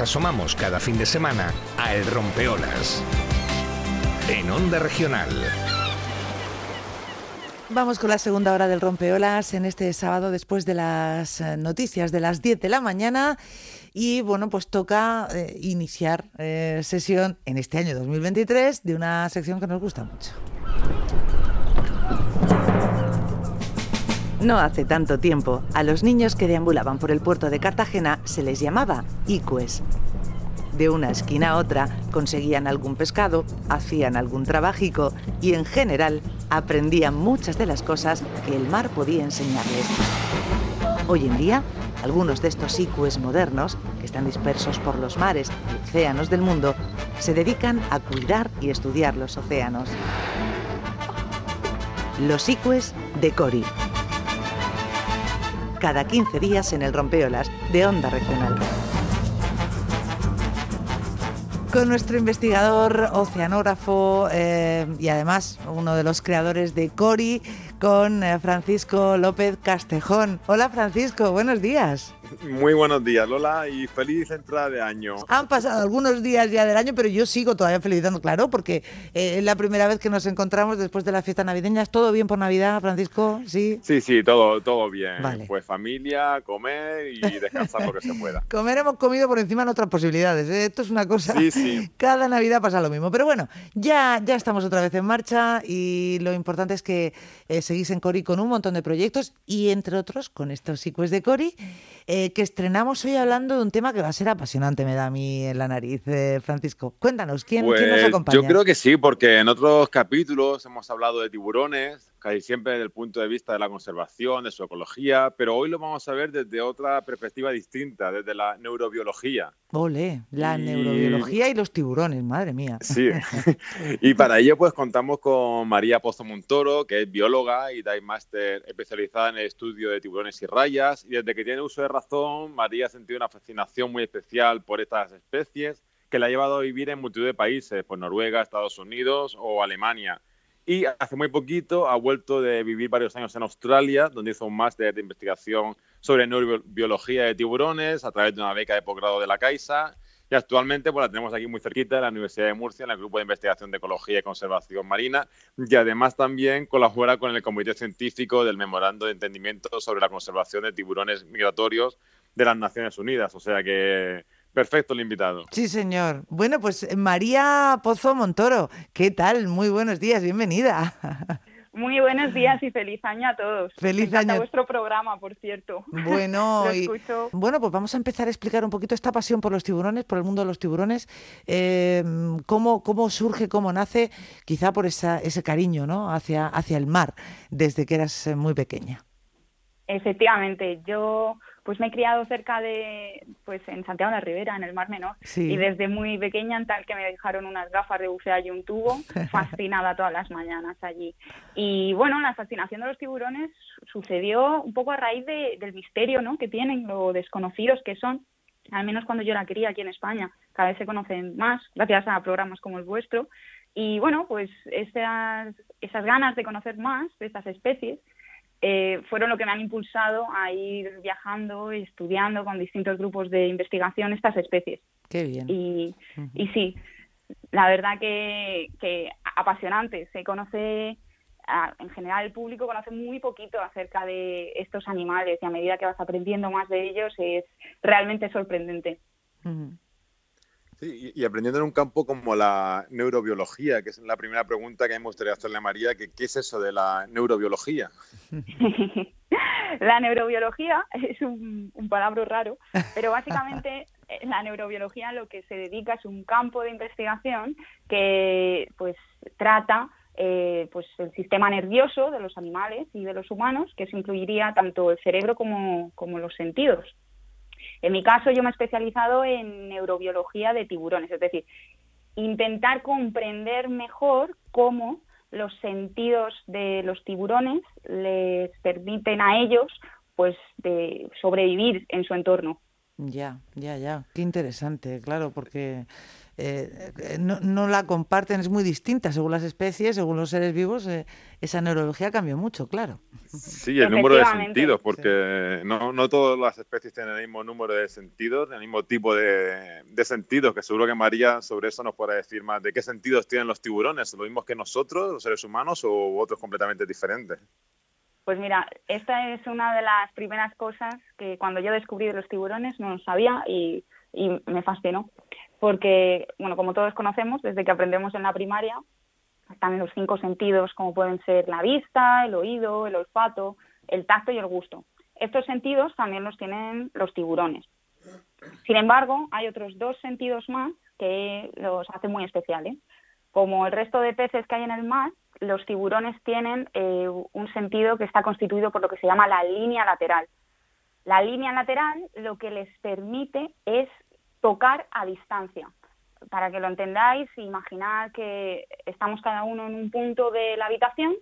asomamos cada fin de semana a El Rompeolas. En Onda Regional. Vamos con la segunda hora del Rompeolas en este sábado después de las eh, noticias de las 10 de la mañana. Y bueno, pues toca eh, iniciar eh, sesión en este año 2023 de una sección que nos gusta mucho. No hace tanto tiempo, a los niños que deambulaban por el puerto de Cartagena se les llamaba icues. De una esquina a otra conseguían algún pescado, hacían algún trabajico y en general aprendían muchas de las cosas que el mar podía enseñarles. Hoy en día, algunos de estos icues modernos, que están dispersos por los mares y océanos del mundo, se dedican a cuidar y estudiar los océanos. Los icues de Cori cada 15 días en el Rompeolas de Onda Regional. Con nuestro investigador, oceanógrafo eh, y además uno de los creadores de Cori, con eh, Francisco López Castejón. Hola Francisco, buenos días. Muy buenos días, Lola, y feliz entrada de año. Han pasado algunos días ya del año, pero yo sigo todavía felicitando, claro, porque eh, es la primera vez que nos encontramos después de las fiestas navideñas. ¿Todo bien por Navidad, Francisco? Sí. Sí, sí, todo, todo bien. Pues familia, comer y descansar lo que se pueda. comer hemos comido por encima de otras posibilidades. ¿eh? Esto es una cosa. Sí, sí. Cada Navidad pasa lo mismo. Pero bueno, ya, ya estamos otra vez en marcha y lo importante es que eh, seguís en Cori con un montón de proyectos y entre otros con estos sequels de Cori. Eh, que estrenamos hoy hablando de un tema que va a ser apasionante, me da a mí en la nariz, eh, Francisco. Cuéntanos, ¿quién, ¿quién nos pues, acompaña? Yo creo que sí, porque en otros capítulos hemos hablado de tiburones, casi siempre desde el punto de vista de la conservación, de su ecología, pero hoy lo vamos a ver desde otra perspectiva distinta, desde la neurobiología. Ole, la neurobiología y los tiburones, madre mía. Sí, y para ello pues contamos con María Pozo Montoro, que es bióloga y dive master especializada en el estudio de tiburones y rayas, y desde que tiene uso de razón, María ha sentido una fascinación muy especial por estas especies que la ha llevado a vivir en multitud de países, pues Noruega, Estados Unidos o Alemania y hace muy poquito ha vuelto de vivir varios años en Australia, donde hizo un máster de investigación sobre neurobiología de tiburones a través de una beca de posgrado de la Caixa. Y actualmente pues, la tenemos aquí muy cerquita, en la Universidad de Murcia, en el Grupo de Investigación de Ecología y Conservación Marina. Y además también colabora con el Comité Científico del Memorando de Entendimiento sobre la Conservación de Tiburones Migratorios de las Naciones Unidas. O sea que Perfecto el invitado. Sí, señor. Bueno, pues eh, María Pozo Montoro, ¿qué tal? Muy buenos días, bienvenida. Muy buenos días y feliz año a todos. Feliz año. a vuestro programa, por cierto. Bueno, bueno, pues vamos a empezar a explicar un poquito esta pasión por los tiburones, por el mundo de los tiburones. Eh, cómo, cómo surge, cómo nace, quizá por esa, ese cariño ¿no? hacia, hacia el mar desde que eras eh, muy pequeña. Efectivamente, yo pues me he criado cerca de, pues en Santiago de la Ribera, en el Mar Menor, y desde muy pequeña, en tal que me dejaron unas gafas de bucear y un tubo, fascinada todas las mañanas allí. Y bueno, la fascinación de los tiburones sucedió un poco a raíz del misterio ¿no? que tienen, lo desconocidos que son, al menos cuando yo la quería aquí en España, cada vez se conocen más, gracias a programas como el vuestro. Y bueno, pues esas, esas ganas de conocer más de estas especies, eh, fueron lo que me han impulsado a ir viajando y estudiando con distintos grupos de investigación estas especies. Qué bien. Y, y sí, la verdad que, que apasionante. Se conoce, en general el público conoce muy poquito acerca de estos animales y a medida que vas aprendiendo más de ellos es realmente sorprendente y, aprendiendo en un campo como la neurobiología, que es la primera pregunta que me gustaría hacerle a María, que ¿qué es eso de la neurobiología? la neurobiología es un, un palabra raro, pero básicamente eh, la neurobiología lo que se dedica es un campo de investigación que pues trata eh, pues el sistema nervioso de los animales y de los humanos, que eso incluiría tanto el cerebro como, como los sentidos. En mi caso, yo me he especializado en neurobiología de tiburones, es decir, intentar comprender mejor cómo los sentidos de los tiburones les permiten a ellos pues de sobrevivir en su entorno. Ya, ya, ya. Qué interesante, claro, porque eh, no, la comparten, es muy distinta según las especies, según los seres vivos, eh, esa neurología cambia mucho, claro. Sí, el número de sentidos, porque no, no todas las especies tienen el mismo número de sentidos, el mismo tipo de, de, sentidos, que seguro que María sobre eso nos puede decir más, de qué sentidos tienen los tiburones, lo mismo que nosotros, los seres humanos, o otros completamente diferentes. Pues mira, esta es una de las primeras cosas que cuando yo descubrí de los tiburones no sabía y, me fascinó. Porque, bueno, como todos conocemos, desde que aprendemos en la primaria, están los cinco sentidos como pueden ser la vista, el oído, el olfato, el tacto y el gusto. Estos sentidos también los tienen los tiburones. Sin embargo, hay otros dos sentidos más que los hacen muy especiales. Como el resto de peces que hay en el mar, los tiburones tienen eh, un sentido que está constituido por lo que se llama la línea lateral. La línea lateral lo que les permite es tocar a distancia. Para que lo entendáis, imaginad que estamos cada uno en un punto de la habitación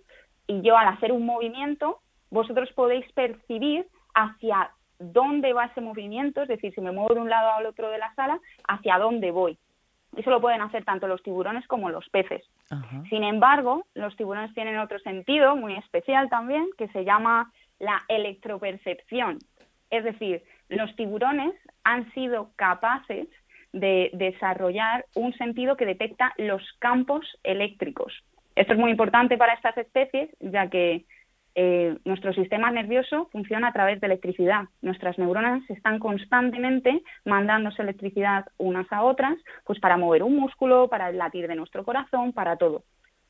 y yo al hacer un movimiento, vosotros podéis percibir hacia dónde va ese movimiento, es decir, si me muevo de un lado al otro de la sala, hacia dónde voy. Eso lo pueden hacer tanto los tiburones como los peces. Sin embargo, los tiburones tienen otro sentido muy especial también, que se llama la electropercepción. Es decir, los tiburones han sido capaces de desarrollar un sentido que detecta los campos eléctricos. Esto es muy importante para estas especies, ya que eh, nuestro sistema nervioso funciona a través de electricidad. Nuestras neuronas están constantemente mandándose electricidad unas a otras, pues para mover un músculo, para el latir de nuestro corazón, para todo.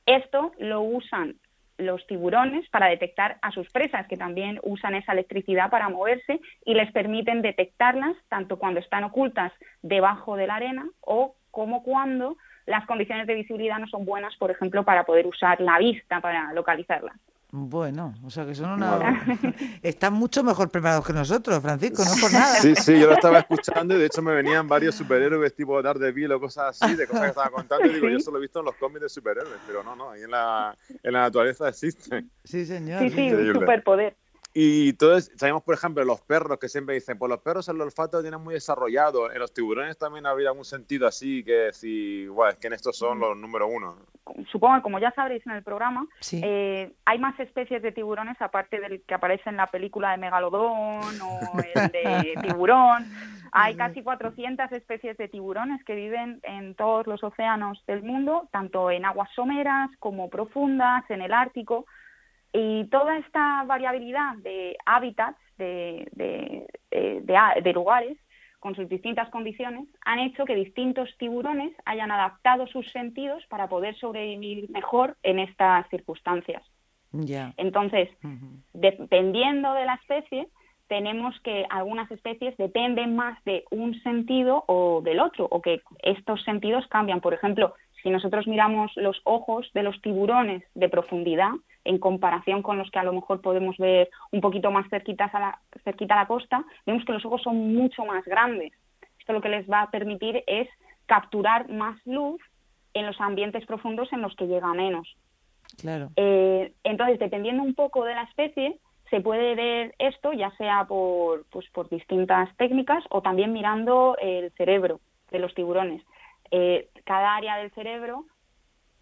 Esto lo usan los tiburones para detectar a sus presas, que también usan esa electricidad para moverse y les permiten detectarlas tanto cuando están ocultas debajo de la arena o como cuando las condiciones de visibilidad no son buenas, por ejemplo, para poder usar la vista para localizarlas. Bueno, o sea que son una... Están mucho mejor preparados que nosotros, Francisco, no por nada. Sí, sí, yo lo estaba escuchando y de hecho me venían varios superhéroes tipo Daredevil o cosas así, de cosas que estaba contando y digo, yo solo he visto en los cómics de superhéroes, pero no, no, ahí en la, en la naturaleza existe. Sí, señor. Sí, sí, un superpoder. Y entonces, sabemos, por ejemplo, los perros que siempre dicen, pues los perros el olfato tienen muy desarrollado. En los tiburones también habría algún sentido así que decir, bueno, es que en estos son los número uno. Supongo que como ya sabréis en el programa, eh, hay más especies de tiburones aparte del que aparece en la película de Megalodón o el de tiburón. Hay casi 400 especies de tiburones que viven en todos los océanos del mundo, tanto en aguas someras como profundas, en el Ártico. Y toda esta variabilidad de hábitats, de, de, lugares, con sus distintas condiciones, han hecho que distintos tiburones hayan adaptado sus sentidos para poder sobrevivir mejor en estas circunstancias. Entonces, dependiendo de la especie, tenemos que algunas especies dependen más de un sentido o del otro, o que estos sentidos cambian. Por ejemplo, si nosotros miramos los ojos de los tiburones de profundidad, en comparación con los que a lo mejor podemos ver un poquito más cerquitas a la, cerquita a la costa, vemos que los ojos son mucho más grandes. Esto lo que les va a permitir es capturar más luz en los ambientes profundos en los que llega menos. Claro. Eh, entonces, dependiendo un poco de la especie, se puede ver esto ya sea por, pues, por distintas técnicas o también mirando el cerebro de los tiburones. Eh, cada área del cerebro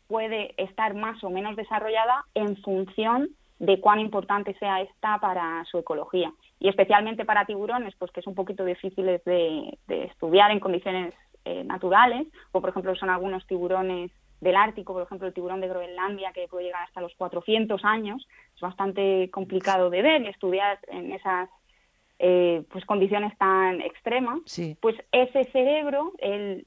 puede estar más o menos desarrollada en función de cuán importante sea esta para su ecología. Y especialmente para tiburones, pues que es un poquito difíciles de, estudiar en condiciones eh, naturales, o por ejemplo son algunos tiburones del Ártico, por ejemplo el tiburón de Groenlandia que puede llegar hasta los 400 años, es bastante complicado de ver y estudiar en esas eh, pues condiciones tan extremas, pues ese cerebro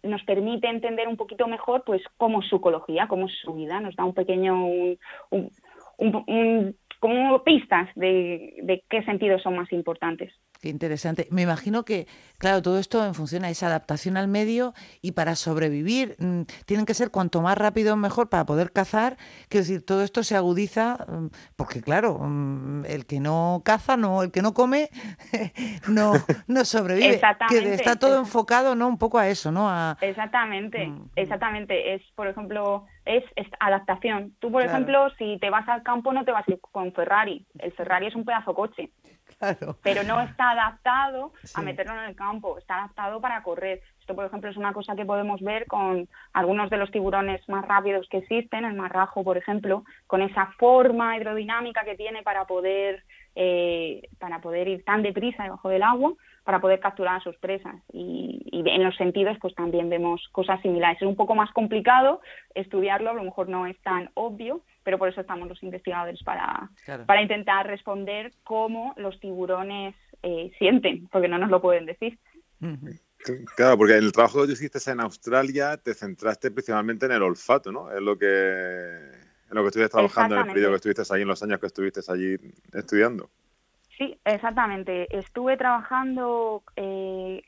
nos permite entender un poquito mejor pues cómo es su ecología, cómo es su vida, nos da un pequeño como pistas de qué sentidos son más importantes. Qué interesante. Me imagino que, claro, todo esto en función a esa adaptación al medio y para sobrevivir mm, tienen que ser cuanto más rápido mejor para poder cazar. Quiero decir, todo esto se agudiza mm, porque, claro, mm, el que no caza, no, el que no come, no, no sobrevive. Que está todo enfocado, ¿no? Un poco a eso, ¿no? Exactamente, exactamente. Es, por ejemplo, es, adaptación. Tú, por ejemplo, si te vas al campo no te vas a ir con Ferrari. El Ferrari es un pedazo coche. Pero no está adaptado a meterlo en el campo, está adaptado para correr. Esto, por ejemplo, es una cosa que podemos ver con algunos de los tiburones más rápidos que existen, el marrajo, por ejemplo, con esa forma hidrodinámica que tiene para poder, eh, para poder ir tan deprisa debajo del agua, para poder capturar a sus presas. Y, en los sentidos, pues también vemos cosas similares. Es un poco más complicado estudiarlo, a lo mejor no es tan obvio, pero por eso estamos los investigadores para, para intentar responder cómo los tiburones eh, sienten, porque no nos lo pueden decir. Claro, porque en el trabajo que hiciste en Australia te centraste principalmente en el olfato, ¿no? Es lo que, en lo que estuviste trabajando en el periodo que estuviste allí, en los años que estuviste allí estudiando. Sí, exactamente. Estuve trabajando eh,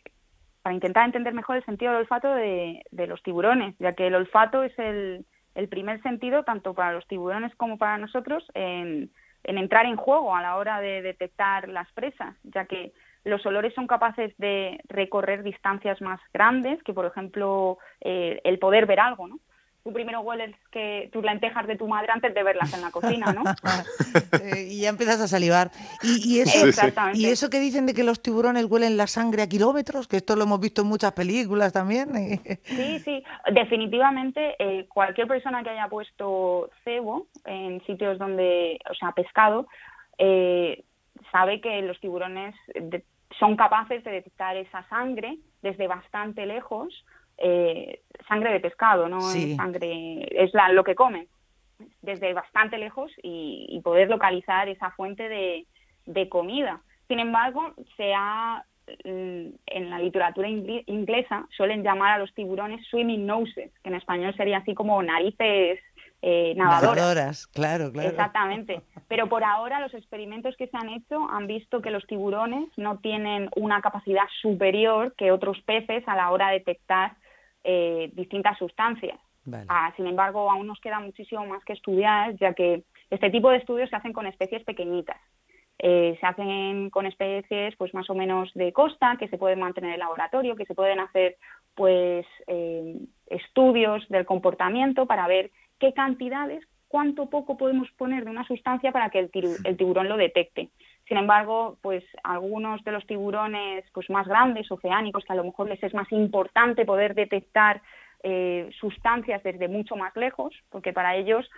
para intentar entender mejor el sentido del olfato de, los tiburones, ya que el olfato es el, primer sentido, tanto para los tiburones como para nosotros, en, en entrar en juego a la hora de detectar las presas, ya que los olores son capaces de recorrer distancias más grandes que, por ejemplo, eh, el poder ver algo, ¿no? Tú primero hueles que tus lentejas de tu madre antes de verlas en la cocina, ¿no? Eh, y ya empiezas a salivar. Y, eso, y eso que dicen de que los tiburones huelen la sangre a kilómetros, que esto lo hemos visto en muchas películas también. Sí, sí, definitivamente eh, cualquier persona que haya puesto cebo en sitios donde, o sea, pescado, sabe que los tiburones son capaces de detectar esa sangre desde bastante lejos, eh, sangre de pescado, no es sangre, es la, lo que comen, desde bastante lejos y, poder localizar esa fuente de, de, comida. Sin embargo, se ha, mm, en la literatura inglesa suelen llamar a los tiburones swimming noses, que en español sería así como narices eh, nadadoras. Claro, claro. Exactamente. Pero por ahora los experimentos que se han hecho han visto que los tiburones no tienen una capacidad superior que otros peces a la hora de detectar eh, distintas sustancias. Ah, sin embargo, aún nos queda muchísimo más que estudiar, ya que este tipo de estudios se hacen con especies pequeñitas. Eh, se hacen con especies pues más o menos de costa que se pueden mantener en el laboratorio, que se pueden hacer pues estudios del comportamiento para ver qué cantidades, cuánto poco podemos poner de una sustancia para que el, tiburón lo detecte. Sin embargo, pues algunos de los tiburones pues más grandes, oceánicos, que a lo mejor les es más importante poder detectar eh, sustancias desde mucho más lejos, porque para ellos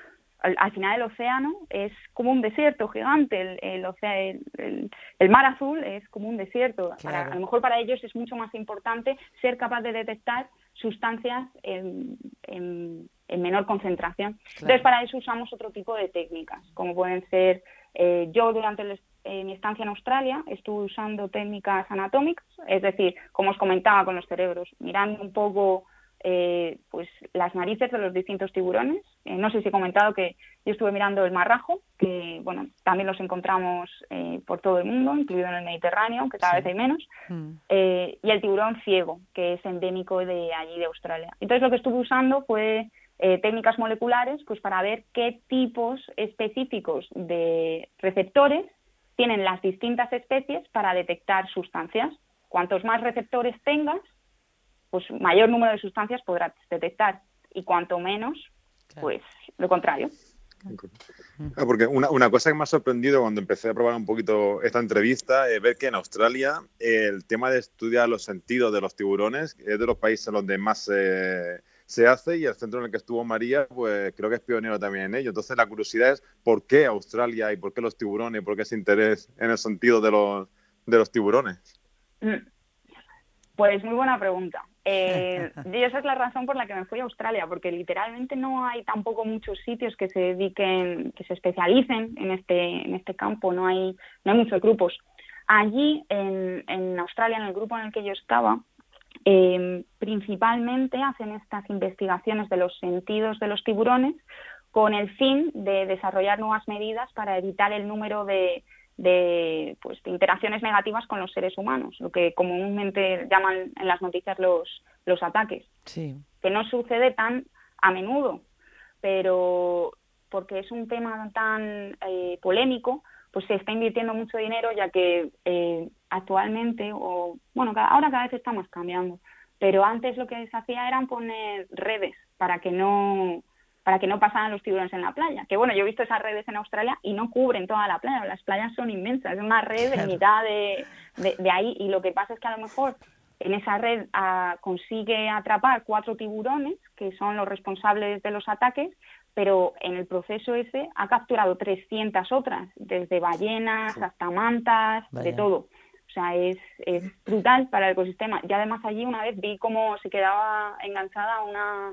al, final el océano es como un desierto gigante, el, el, el, mar azul es como un desierto. a lo mejor para ellos es mucho más importante ser capaz de detectar sustancias en, en, menor concentración. Entonces, para eso usamos otro tipo de técnicas, como pueden ser, eh, yo durante mi estancia en Australia estuve usando técnicas anatómicas, es decir, como os comentaba con los cerebros, mirando un poco eh, pues las narices de los distintos tiburones. Eh, no sé si he comentado que yo estuve mirando el marrajo, que bueno, también los encontramos eh, por todo el mundo, incluido en el Mediterráneo, que cada vez hay menos, mm. y el tiburón ciego, que es endémico de allí de Australia. Entonces lo que estuve usando fue técnicas moleculares pues para ver qué tipos específicos de receptores tienen las distintas especies para detectar sustancias. Cuantos más receptores tengas, pues mayor número de sustancias podrás detectar y cuanto menos, pues lo contrario. Ah, porque una, una, cosa que me ha sorprendido cuando empecé a probar un poquito esta entrevista es ver que en Australia el tema de estudiar los sentidos de los tiburones es de los países donde más se hace y el centro en el que estuvo María, pues creo que es pionero también en ello. Entonces la curiosidad es por qué Australia y por qué los tiburones, por qué ese interés en el sentido de los, de los tiburones. Mm. Pues muy buena pregunta. Eh, y esa es la razón por la que me fui a Australia, porque literalmente no hay tampoco muchos sitios que se dediquen, que se especialicen en este, en este campo, no hay, no hay muchos grupos. Allí, en, en Australia, en el grupo en el que yo estaba, eh, principalmente hacen estas investigaciones de los sentidos de los tiburones con el fin de desarrollar nuevas medidas para evitar el número de, de, pues, interacciones negativas con los seres humanos, lo que comúnmente llaman en las noticias los, los ataques. Que no sucede tan a menudo, pero porque es un tema tan eh, polémico, pues se está invirtiendo mucho dinero ya que eh, actualmente, o bueno, ahora cada vez estamos cambiando, pero antes lo que se hacía eran poner redes para que no para que no pasaran los tiburones en la playa. Que bueno, yo he visto esas redes en Australia y no cubren toda la playa, las playas son inmensas, es una red en mitad de, de, ahí y lo que pasa es que a lo mejor en esa red ah, consigue atrapar cuatro tiburones, que son los responsables de los ataques, pero en el proceso ese ha capturado 300 otras, desde ballenas hasta mantas, de todo. O sea, es, es brutal para el ecosistema. Y además allí una vez vi cómo se quedaba enganchada una,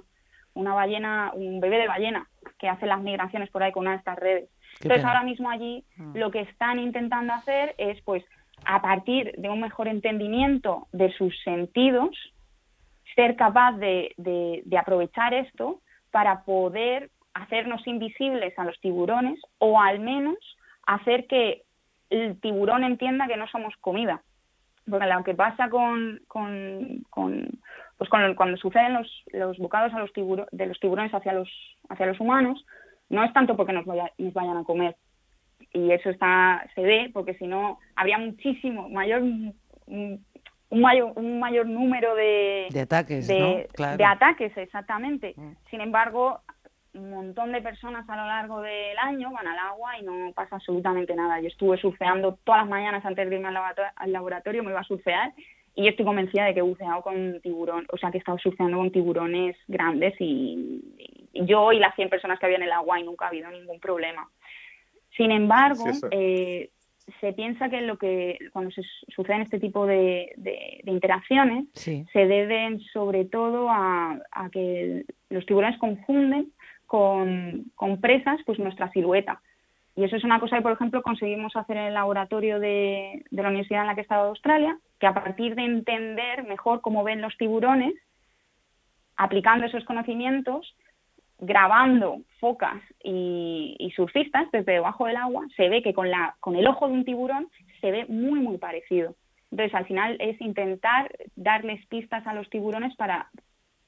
una ballena, un bebé de ballena que hace las migraciones por ahí con una de estas redes. Entonces ahora mismo allí ah. lo que están intentando hacer es pues a partir de un mejor entendimiento de sus sentidos, ser capaz de, de, aprovechar esto para poder hacernos invisibles a los tiburones o al menos hacer que el tiburón entienda que no somos comida. Porque lo que pasa con, con, con pues cuando suceden los, los bocados a los de los tiburones hacia los, hacia los humanos, no es tanto porque nos, nos vayan a comer, y eso está se ve porque si no habría muchísimo mayor un, mayor un mayor número de, de ataques de, ataques exactamente mm. sin embargo un montón de personas a lo largo del año van al agua y no pasa absolutamente nada. Yo estuve surfeando todas las mañanas antes de irme al laboratorio, me iba a surfear y yo estoy convencida de que he buceado con tiburón, o sea que he estado surfeando con tiburones grandes y, y yo y las 100 personas que había en el agua y nunca ha habido ningún problema. Sin embargo, eh, se piensa que lo que cuando se suceden este tipo de, interacciones se deben sobre todo a, que los tiburones confunden con, presas pues nuestra silueta. Y eso es una cosa que, por ejemplo, conseguimos hacer en el laboratorio de, la universidad en la que he estado de Australia, que a partir de entender mejor cómo ven los tiburones, aplicando esos conocimientos, grabando focas y, surfistas desde debajo del agua, se ve que con, la, con el ojo de un tiburón se ve muy, muy parecido. Entonces, al final es intentar darles pistas a los tiburones para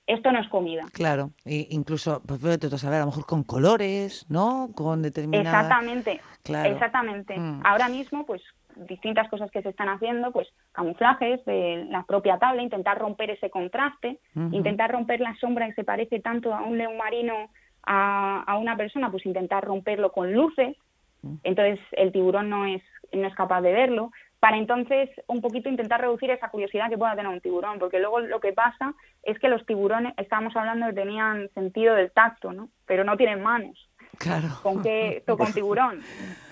esto no es comida. Claro, e incluso, pues a saber, a lo mejor con colores, ¿no? Con determinadas... Exactamente, exactamente. Mm. Ahora mismo, pues distintas cosas que se están haciendo, pues camuflajes de la propia tabla, intentar romper ese contraste, intentar romper la sombra que se parece tanto a un león marino a, a una persona, pues intentar romperlo con luces, entonces el tiburón no es, no es capaz de verlo, para entonces un poquito intentar reducir esa curiosidad que pueda tener un tiburón, porque luego lo que pasa es que los tiburones, estábamos hablando que tenían sentido del tacto, ¿no? Pero no tienen manos. Claro. ¿Con qué toca un tiburón?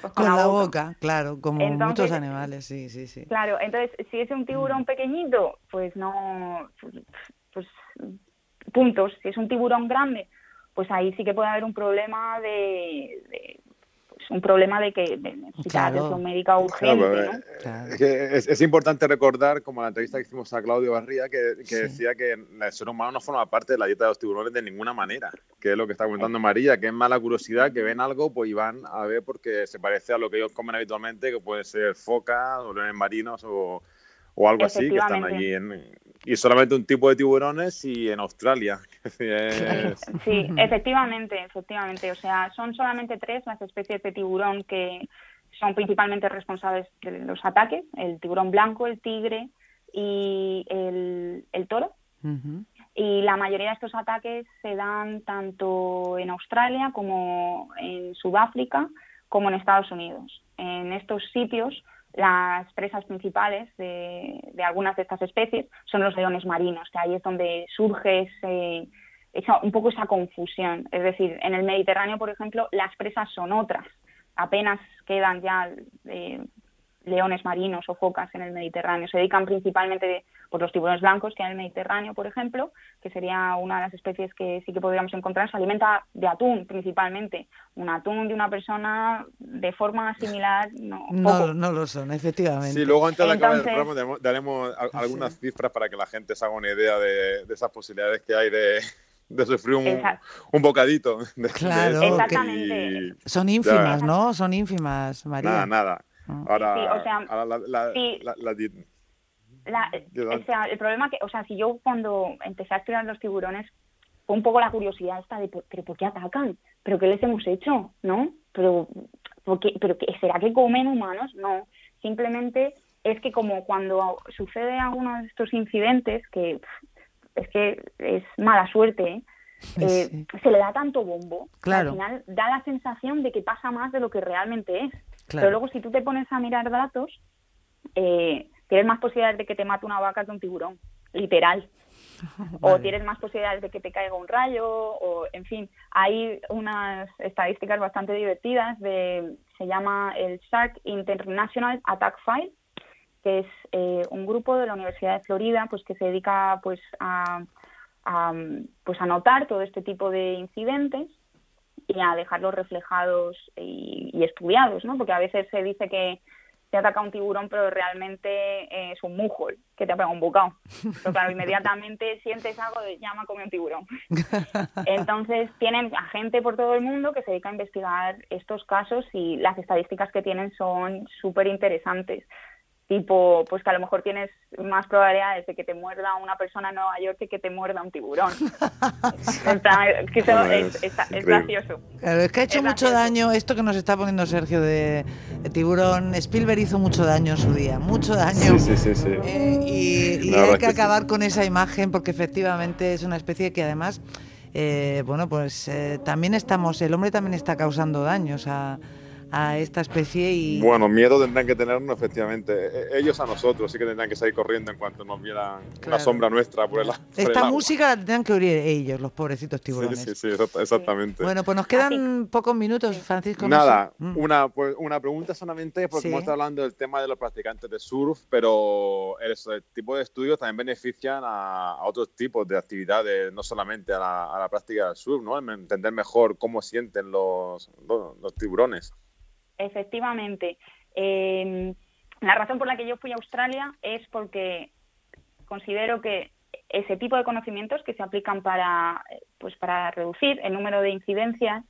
Pues con, la, boca. claro, como muchos animales, sí, sí, sí. Claro, entonces, si es un tiburón mm. pequeñito, pues no, pues puntos. Si es un tiburón grande, pues ahí sí que puede haber un problema de un problema de que necesita atención médica urgente. es, importante recordar, como la entrevista que hicimos a Claudio Barría, que, decía que el ser humano no forma parte de la dieta de los tiburones de ninguna manera, que es lo que está comentando María, que es mala curiosidad, que ven algo pues y van a ver porque se parece a lo que ellos comen habitualmente, que puede ser focas o leones marinos o, o algo así, que están allí en, y solamente un tipo de tiburones y en Australia. Sí, efectivamente, efectivamente. O sea, son solamente tres las especies de tiburón que son principalmente responsables de los ataques, el tiburón blanco, el tigre y el, toro. Y la mayoría de estos ataques se dan tanto en Australia como en Sudáfrica como en Estados Unidos. En estos sitios las presas principales de, algunas de estas especies son los leones marinos, que ahí es donde surge un poco esa confusión. Es decir, en el Mediterráneo, por ejemplo, las presas son otras. Apenas quedan ya eh, leones marinos o focas en el Mediterráneo. Se dedican principalmente por los tiburones blancos que hay en el Mediterráneo, por ejemplo, que sería una de las especies que sí que podríamos encontrar. Se alimenta de atún principalmente. Un atún de una persona de forma similar, no. No, no lo son, efectivamente. Sí, luego antes de acabar el programa daremos algunas cifras para que la gente se haga una idea de, esas posibilidades que hay de, sufrir un, bocadito. claro, exactamente. son ínfimas, ¿no? Son ínfimas, María. Nada, nada. Ah. Ahora, o sea, el problema que, o sea, si yo cuando empecé a estudiar los tiburones, fue un poco la curiosidad esta de, ¿pero por qué atacan? ¿Pero qué les hemos hecho? ¿No? ¿Pero, pero será que comen humanos? No, simplemente es que como cuando sucede alguno de estos incidentes, que es que es mala suerte, ¿eh? eh, se le da tanto bombo claro. al final da la sensación de que pasa más de lo que realmente es. Pero luego si tú te pones a mirar datos, eh, tienes más posibilidades de que te mate una vaca que un tiburón, literal. O tienes más posibilidades de que te caiga un rayo, o en fin, hay unas estadísticas bastante divertidas de, se llama el Shark International Attack File, que es eh, un grupo de la Universidad de Florida, pues que se dedica pues a, pues a notar todo este tipo de incidentes y a dejarlos reflejados y, y estudiados, ¿no? Porque a veces se dice que te ataca un tiburón, pero realmente eh, es un mujol que te ha pegado un bocado. Pero claro, inmediatamente sientes algo de llama come un tiburón. Entonces tienen a gente por todo el mundo que se dedica a investigar estos casos y las estadísticas que tienen son súper interesantes tipo, pues que a lo mejor tienes más probabilidades de que te muerda una persona en Nueva York que que te muerda un tiburón. es, gracioso. es que ha hecho mucho daño esto que nos está poniendo Sergio de, tiburón. Spielberg hizo mucho daño en su día, mucho daño. Sí, sí, sí. Eh, y, hay que acabar con esa imagen porque efectivamente es una especie que además, eh, bueno, pues eh, también estamos, el hombre también está causando daños a a esta especie y... Bueno, miedo tendrán que tenernos efectivamente. E, ellos a nosotros sí que tendrán que salir corriendo en cuanto nos vieran una sombra nuestra por el, Esta música la tendrán que oír ellos, los pobrecitos tiburones. Sí, sí, sí, exactamente. Bueno, pues nos quedan pocos minutos, Francisco. Nada, mm. una, pues, una pregunta solamente, porque hemos estado hablando del tema de los practicantes de surf, pero el, tipo de estudios también benefician a, otros tipos de actividades, no solamente a la, práctica del surf, ¿no? Entender mejor cómo sienten los, los tiburones. Efectivamente. Em, la razón por la que yo fui a Australia es porque considero que ese tipo de conocimientos que se aplican para, pues para reducir el número de incidencias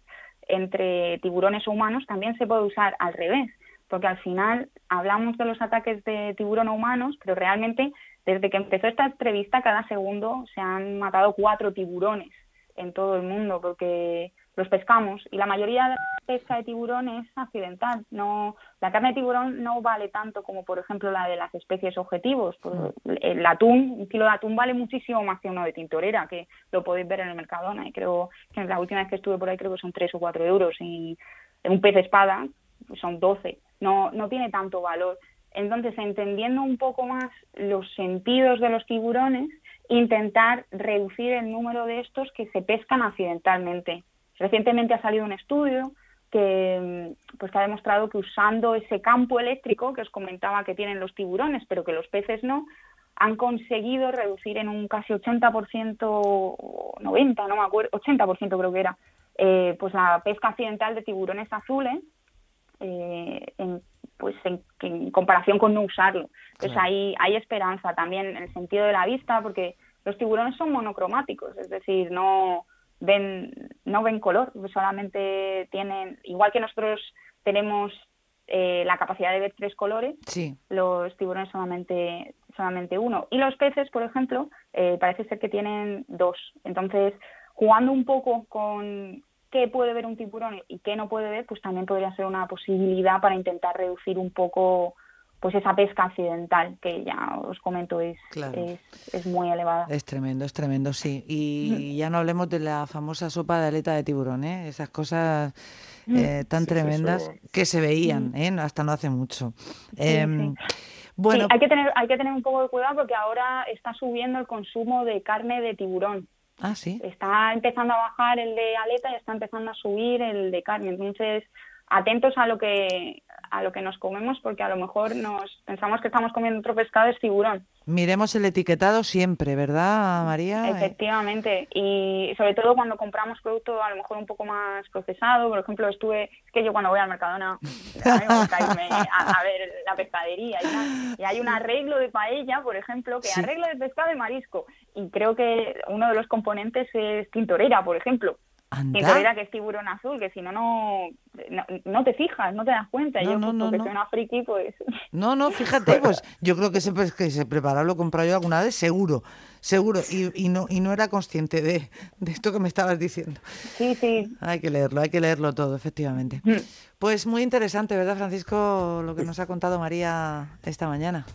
entre tiburones o humanos también se puede usar al revés, porque al final hablamos de los ataques de tiburón a humanos, pero realmente desde que empezó esta entrevista cada segundo se han matado cuatro tiburones en todo el mundo, porque los pescamos y la mayoría de la pesca de tiburón es accidental. No, la carne de tiburón no vale tanto como, por ejemplo, la de las especies objetivos. Pues, el atún, un kilo de atún vale muchísimo más que uno de tintorera, que lo podéis ver en el Mercadona. Y creo que la última vez que estuve por ahí creo que son 3 o 4 euros. Y un pez espada pues son 12. No, no tiene tanto valor. Entonces, entendiendo un poco más los sentidos de los tiburones, intentar reducir el número de estos que se pescan accidentalmente Recientemente ha salido un estudio que, pues, que ha demostrado que usando ese campo eléctrico que os comentaba que tienen los tiburones, pero que los peces no, han conseguido reducir en un casi 80%, 90, no me acuerdo, 80% creo que era, eh, pues la pesca accidental de tiburones azules, eh, en, pues en, comparación con no usarlo. Entonces hay, hay esperanza también en el sentido de la vista, porque los tiburones son monocromáticos, es decir, no, ven, no ven color, solamente tienen, igual que nosotros tenemos eh, la capacidad de ver tres colores, los tiburones solamente, solamente uno. Y los peces, por ejemplo, eh, parece ser que tienen dos. Entonces, jugando un poco con qué puede ver un tiburón y qué no puede ver, pues también podría ser una posibilidad para intentar reducir un poco pues esa pesca accidental que ya os comento es, es, muy elevada. Es tremendo, es tremendo, sí. Y ya no hablemos de la famosa sopa de aleta de tiburón, ¿eh? esas cosas eh, tan tremendas que se veían ¿eh? hasta no hace mucho. Em, bueno, hay que tener hay que tener un poco de cuidado porque ahora está subiendo el consumo de carne de tiburón. Ah, sí. Está empezando a bajar el de aleta y está empezando a subir el de carne. Entonces, atentos a lo que a lo que nos comemos porque a lo mejor nos pensamos que estamos comiendo otro pescado es tiburón. Miremos el etiquetado siempre, ¿verdad, María? Efectivamente, y sobre todo cuando compramos producto a lo mejor un poco más procesado, por ejemplo, estuve, es que yo cuando voy al Mercadona, a, a, ver la pescadería y, y, hay un arreglo de paella, por ejemplo, que arreglo de pescado y marisco, y creo que uno de los componentes es tintorera, por ejemplo. Tintorera que es tiburón azul, que si no, no no, te fijas, no te das cuenta. yo, no, porque soy una friki, pues... No, no, fíjate, pues yo creo que se, que se prepara, lo comprado yo alguna vez, seguro seguro, y, no, y no era consciente de, esto que me estabas diciendo. Sí, sí. Hay que leerlo, hay que leerlo todo, efectivamente. Mm. Pues muy interesante, ¿verdad, Francisco, lo que nos ha contado María esta mañana?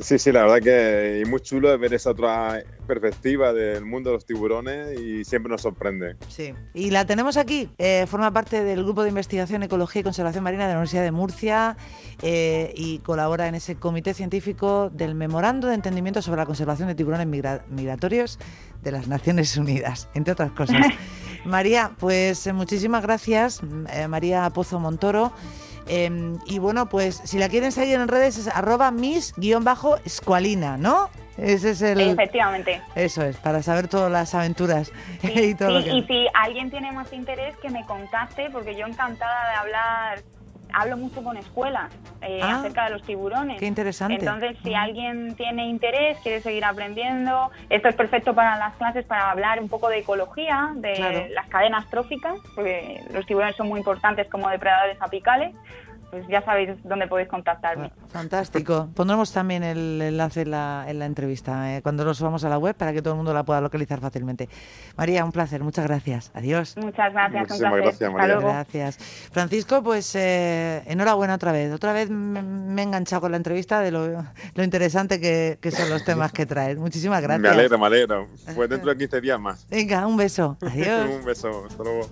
Sí, sí, la verdad que es muy chulo ver esa otra perspectiva del mundo de los tiburones y siempre nos sorprende. Sí, y la tenemos aquí. Eh, forma parte del Grupo de Investigación, Ecología y Conservación Marina de la Universidad de Murcia eh, y colabora en ese comité científico del Memorando de Entendimiento sobre la Conservación de Tiburones Migratorios de las Naciones Unidas, entre otras cosas. María, pues eh, muchísimas gracias, María Pozo Montoro. Em, y bueno, pues si la quieren seguir en redes es arroba mis-escualina, ¿no? Ese es el... Efectivamente. Eso es, para saber todas las aventuras y todo lo que... Y si alguien tiene más interés, que me contacte, porque yo encantada de hablar hablo mucho con escuelas eh, ah, acerca de los tiburones. Qué interesante. Entonces, si alguien tiene interés, quiere seguir aprendiendo, esto es perfecto para las clases para hablar un poco de ecología, de las cadenas tróficas, porque los tiburones son muy importantes como depredadores apicales pues ya sabéis dónde podéis contactarme. Ah, fantástico. Pondremos también el enlace en la, entrevista eh, cuando nos subamos a la web para que todo el mundo la pueda localizar fácilmente. María, un placer. Muchas gracias. Adiós. Muchas gracias. Muchísimas gracias, María. Gracias. Francisco, pues eh, enhorabuena otra vez. Otra vez me, he enganchado con la entrevista de lo, interesante que, son los temas que traes. Muchísimas gracias. Me alegro, me alegro. Pues dentro de 15 días más. Venga, un beso. Adiós. un beso. Hasta luego.